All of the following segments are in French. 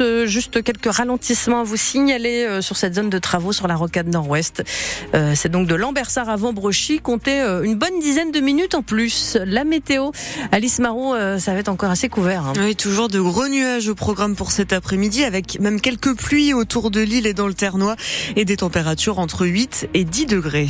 euh, juste quelques ralentissements à vous signaler euh, sur cette zone de travaux sur la rocade nord-ouest. Euh, c'est donc de Lambersart à Vambrochy. Comptez une bonne dizaine de minutes en plus. La météo, Alice Marot, ça va être encore assez couvert. Hein. Oui, toujours de gros nuages au programme pour cet après-midi avec même quelques pluies autour de l'île et dans le Ternois et des températures entre 8 et 10 degrés.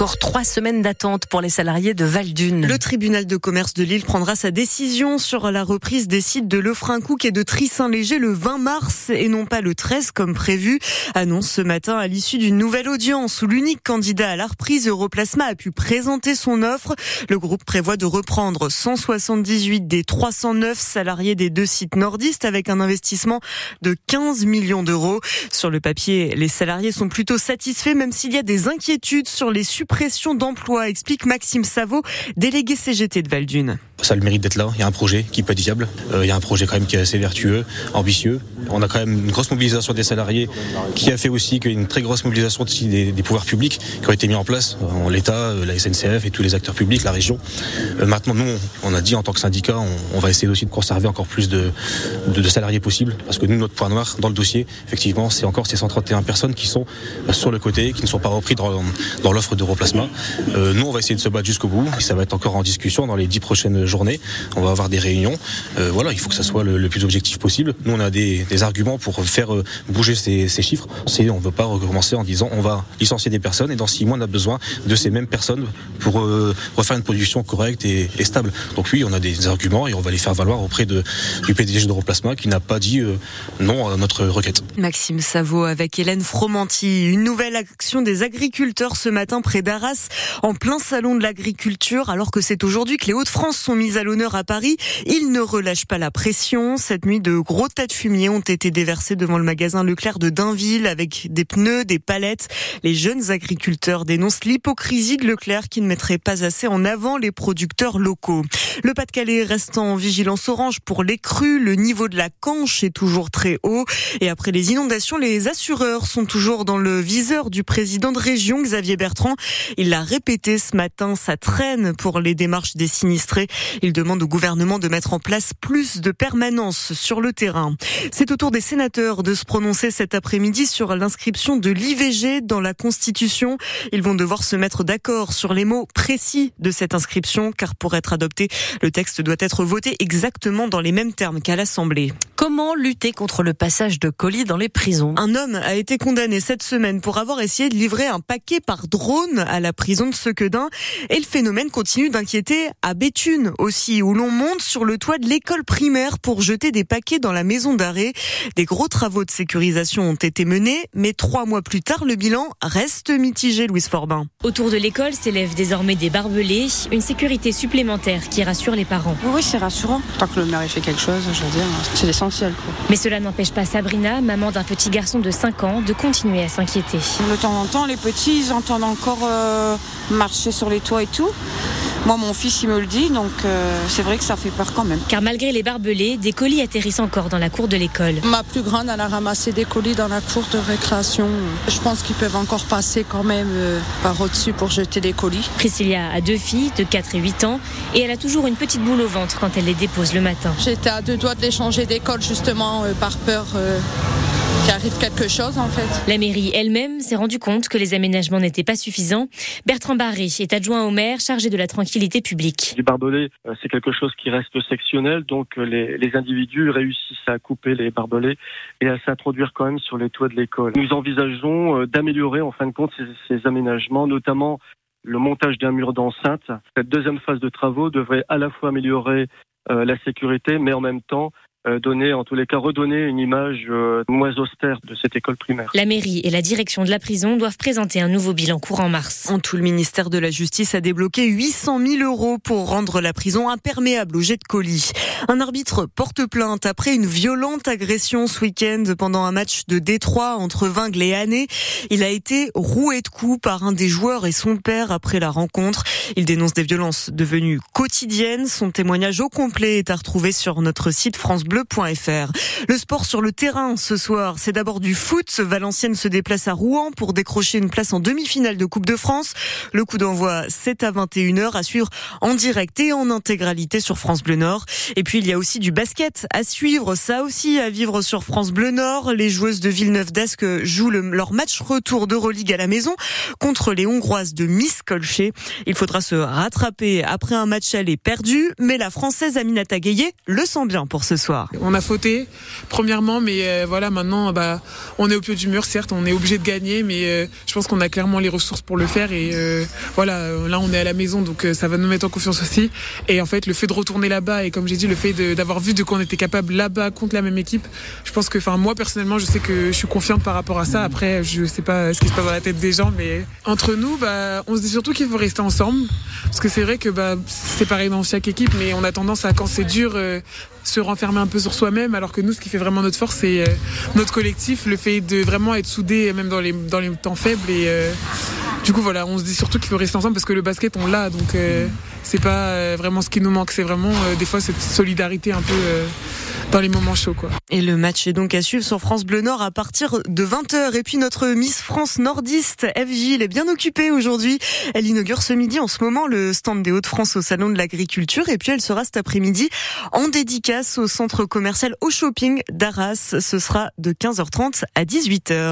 Encore trois semaines d'attente pour les salariés de. Le tribunal de commerce de Lille prendra sa décision sur la reprise des sites de Lefrancouc et de Trissin-Léger le 20 mars et non pas le 13 comme prévu. Annonce ce matin à l'issue d'une nouvelle audience où l'unique candidat à la reprise Europlasma a pu présenter son offre. Le groupe prévoit de reprendre 178 des 309 salariés des deux sites nordistes avec un investissement de 15 millions d'euros. Sur le papier, les salariés sont plutôt satisfaits même s'il y a des inquiétudes sur les suppression d'emplois, explique Maxime Savot, délégué CGT de Valdune. Ça a le mérite d'être là. Il y a un projet qui peut être viable. Euh, il y a un projet quand même qui est assez vertueux, ambitieux. On a quand même une grosse mobilisation des salariés qui a fait aussi qu'une très grosse mobilisation des, des, pouvoirs publics qui ont été mis en place, euh, l'État, euh, la SNCF et tous les acteurs publics, la région. maintenant, nous, on a dit en tant que syndicat, on, va essayer aussi de conserver encore plus de, salariés possibles parce que nous, notre point noir dans le dossier, effectivement, c'est encore ces 131 personnes qui sont sur le côté, qui ne sont pas repris dans, l'offre de remplacement. nous, on va essayer de se battre jusqu'au bout ça va être encore en discussion dans les dix prochaines On va avoir des réunions. Euh, voilà, il faut que ça soit le, plus objectif possible. Nous, on a des, arguments pour faire euh, bouger ces, chiffres. on ne veut pas recommencer en disant on va licencier des personnes et dans six mois, on a besoin de ces mêmes personnes pour euh, refaire une production correcte et, stable. Donc oui, on a des arguments et on va les faire valoir auprès du PDG de remplacement qui n'a pas dit non à notre requête. Maxime Savot avec Hélène Fromanti. Une nouvelle action des agriculteurs ce matin près d'Arras, en plein salon de l'agriculture, alors que c'est aujourd'hui que les Hauts-de-France sont mises à l'honneur à Paris. Ils ne relâchent pas la pression. Cette nuit, de gros tas de fumier ont été déversés devant le magasin Leclerc de Dainville avec des pneus, des palettes. Les jeunes agriculteurs dénoncent l'hypocrisie de Leclerc qui ne mettrait pas assez en avant les producteurs locaux. Le Pas-de-Calais reste en vigilance orange pour les crues. Le niveau de la Canche est toujours très haut. Et après les inondations, les assureurs sont toujours dans le viseur du président de région, Xavier Bertrand. Il l'a répété ce matin, ça traîne pour les démarches des sinistrés. Il demande au gouvernement de mettre en place plus de permanence sur le terrain. C'est au tour des sénateurs de se prononcer cet après-midi sur l'inscription de l'IVG dans la Constitution. Ils vont devoir se mettre d'accord sur les mots précis de cette inscription, car pour être adopté, le texte doit être voté exactement dans les mêmes termes qu'à l'Assemblée. Comment lutter contre le passage de colis dans les prisons? Un homme a été condamné cette semaine pour avoir essayé de livrer un paquet par drone à la prison de Sequedin. Et le phénomène continue d'inquiéter à Béthune aussi, où l'on monte sur le toit de l'école primaire pour jeter des paquets dans la maison d'arrêt. Des gros travaux de sécurisation ont été menés, mais trois mois plus tard, le bilan reste mitigé, Louise Forbin. Autour de l'école s'élèvent désormais des barbelés, une sécurité supplémentaire qui rassure les parents. Oui, c'est rassurant. Tant que le maire fait quelque chose, je veux dire, c'est l'essentiel. Mais cela n'empêche pas Sabrina, maman d'un petit garçon de 5 ans, de continuer à s'inquiéter. De temps en temps, les petits, ils entendent encore euh, marcher sur les toits et tout. Moi, mon fils, il me le dit, donc euh, c'est vrai que ça fait peur quand même. Car malgré les barbelés, des colis atterrissent encore dans la cour de l'école. Ma plus grande, elle a ramassé des colis dans la cour de récréation. Je pense qu'ils peuvent encore passer quand même euh, par au-dessus pour jeter des colis. Priscilla a deux filles de 4 et 8 ans et elle a toujours une petite boule au ventre quand elle les dépose le matin. J'étais à deux doigts de les changer d'école justement euh, par peur quelque chose en fait. La mairie elle-même s'est rendue compte que les aménagements n'étaient pas suffisants. Bertrand Barry est adjoint au maire chargé de la tranquillité publique. Les barbelés, euh, c'est quelque chose qui reste sectionnel, donc euh, les, les, individus réussissent à couper les barbelés et à s'introduire quand même sur les toits de l'école. Nous envisageons euh, d'améliorer en fin de compte ces, ces aménagements, notamment le montage d'un mur d'enceinte. Cette deuxième phase de travaux devrait à la fois améliorer la sécurité, mais en même temps donner, en tous les cas, redonner une image moins austère de cette école primaire. La mairie et la direction de la prison doivent présenter un nouveau bilan courant mars. En tout, le ministère de la Justice a débloqué 800 000 euros pour rendre la prison imperméable au jet de colis. Un arbitre porte plainte après une violente agression ce week-end pendant un match de Détroit entre Vingle et Année. Il a été roué de coups par un des joueurs et son père après la rencontre. Il dénonce des violences devenues quotidiennes. Son témoignage au complet est à retrouver sur notre site Le sport sur le terrain ce soir, c'est d'abord du foot. Valenciennes se déplace à Rouen pour décrocher une place en demi-finale de Coupe de France. Le coup d'envoi, c'est à 21h à suivre en direct et en intégralité sur France Bleu Nord. Et puis il y a aussi du basket à suivre, ça aussi à vivre sur France Bleu Nord. Les joueuses de Villeneuve d'Ascq jouent leur match retour d'Euroleague à la maison contre les Hongroises de Miskolché. Il faudra se rattraper après un match aller perdu, mais la Française Aminata Gueye le sent bien pour ce soir. On a fauté, premièrement, mais euh, voilà, maintenant, bah, on est au pied du mur, certes, on est obligé de gagner, mais euh, je pense qu'on a clairement les ressources pour le faire et euh, voilà, là on est à la maison, donc ça va nous mettre en confiance aussi. Et en fait, le fait de retourner là-bas et comme j'ai dit, le fait d'avoir vu de quoi on était capable là-bas contre la même équipe, je pense que, enfin, moi personnellement, je sais que je suis confiante par rapport à ça. Après, je sais pas ce qui se passe dans la tête des gens, mais entre nous, bah, on se dit surtout qu'il faut rester ensemble, parce que c'est vrai que bah, c'est pareil dans chaque équipe, mais on a tendance à quand c'est dur se renfermer un peu sur soi-même, alors que nous, ce qui fait vraiment notre force, c'est euh, notre collectif, le fait de vraiment être soudés, même dans les dans les temps faibles et euh, du coup voilà, on se dit surtout qu'il faut rester ensemble parce que le basket on l'a donc c'est pas vraiment ce qui nous manque, c'est vraiment des fois cette solidarité un peu dans les moments chauds. Quoi. Et le match est donc à suivre sur France Bleu Nord à partir de 20h. Et puis notre Miss France nordiste, FJ, elle est bien occupée aujourd'hui. Elle inaugure ce midi en ce moment le stand des Hauts-de-France au Salon de l'Agriculture. Et puis elle sera cet après-midi en dédicace au centre commercial au shopping d'Arras. Ce sera de 15h30 à 18h.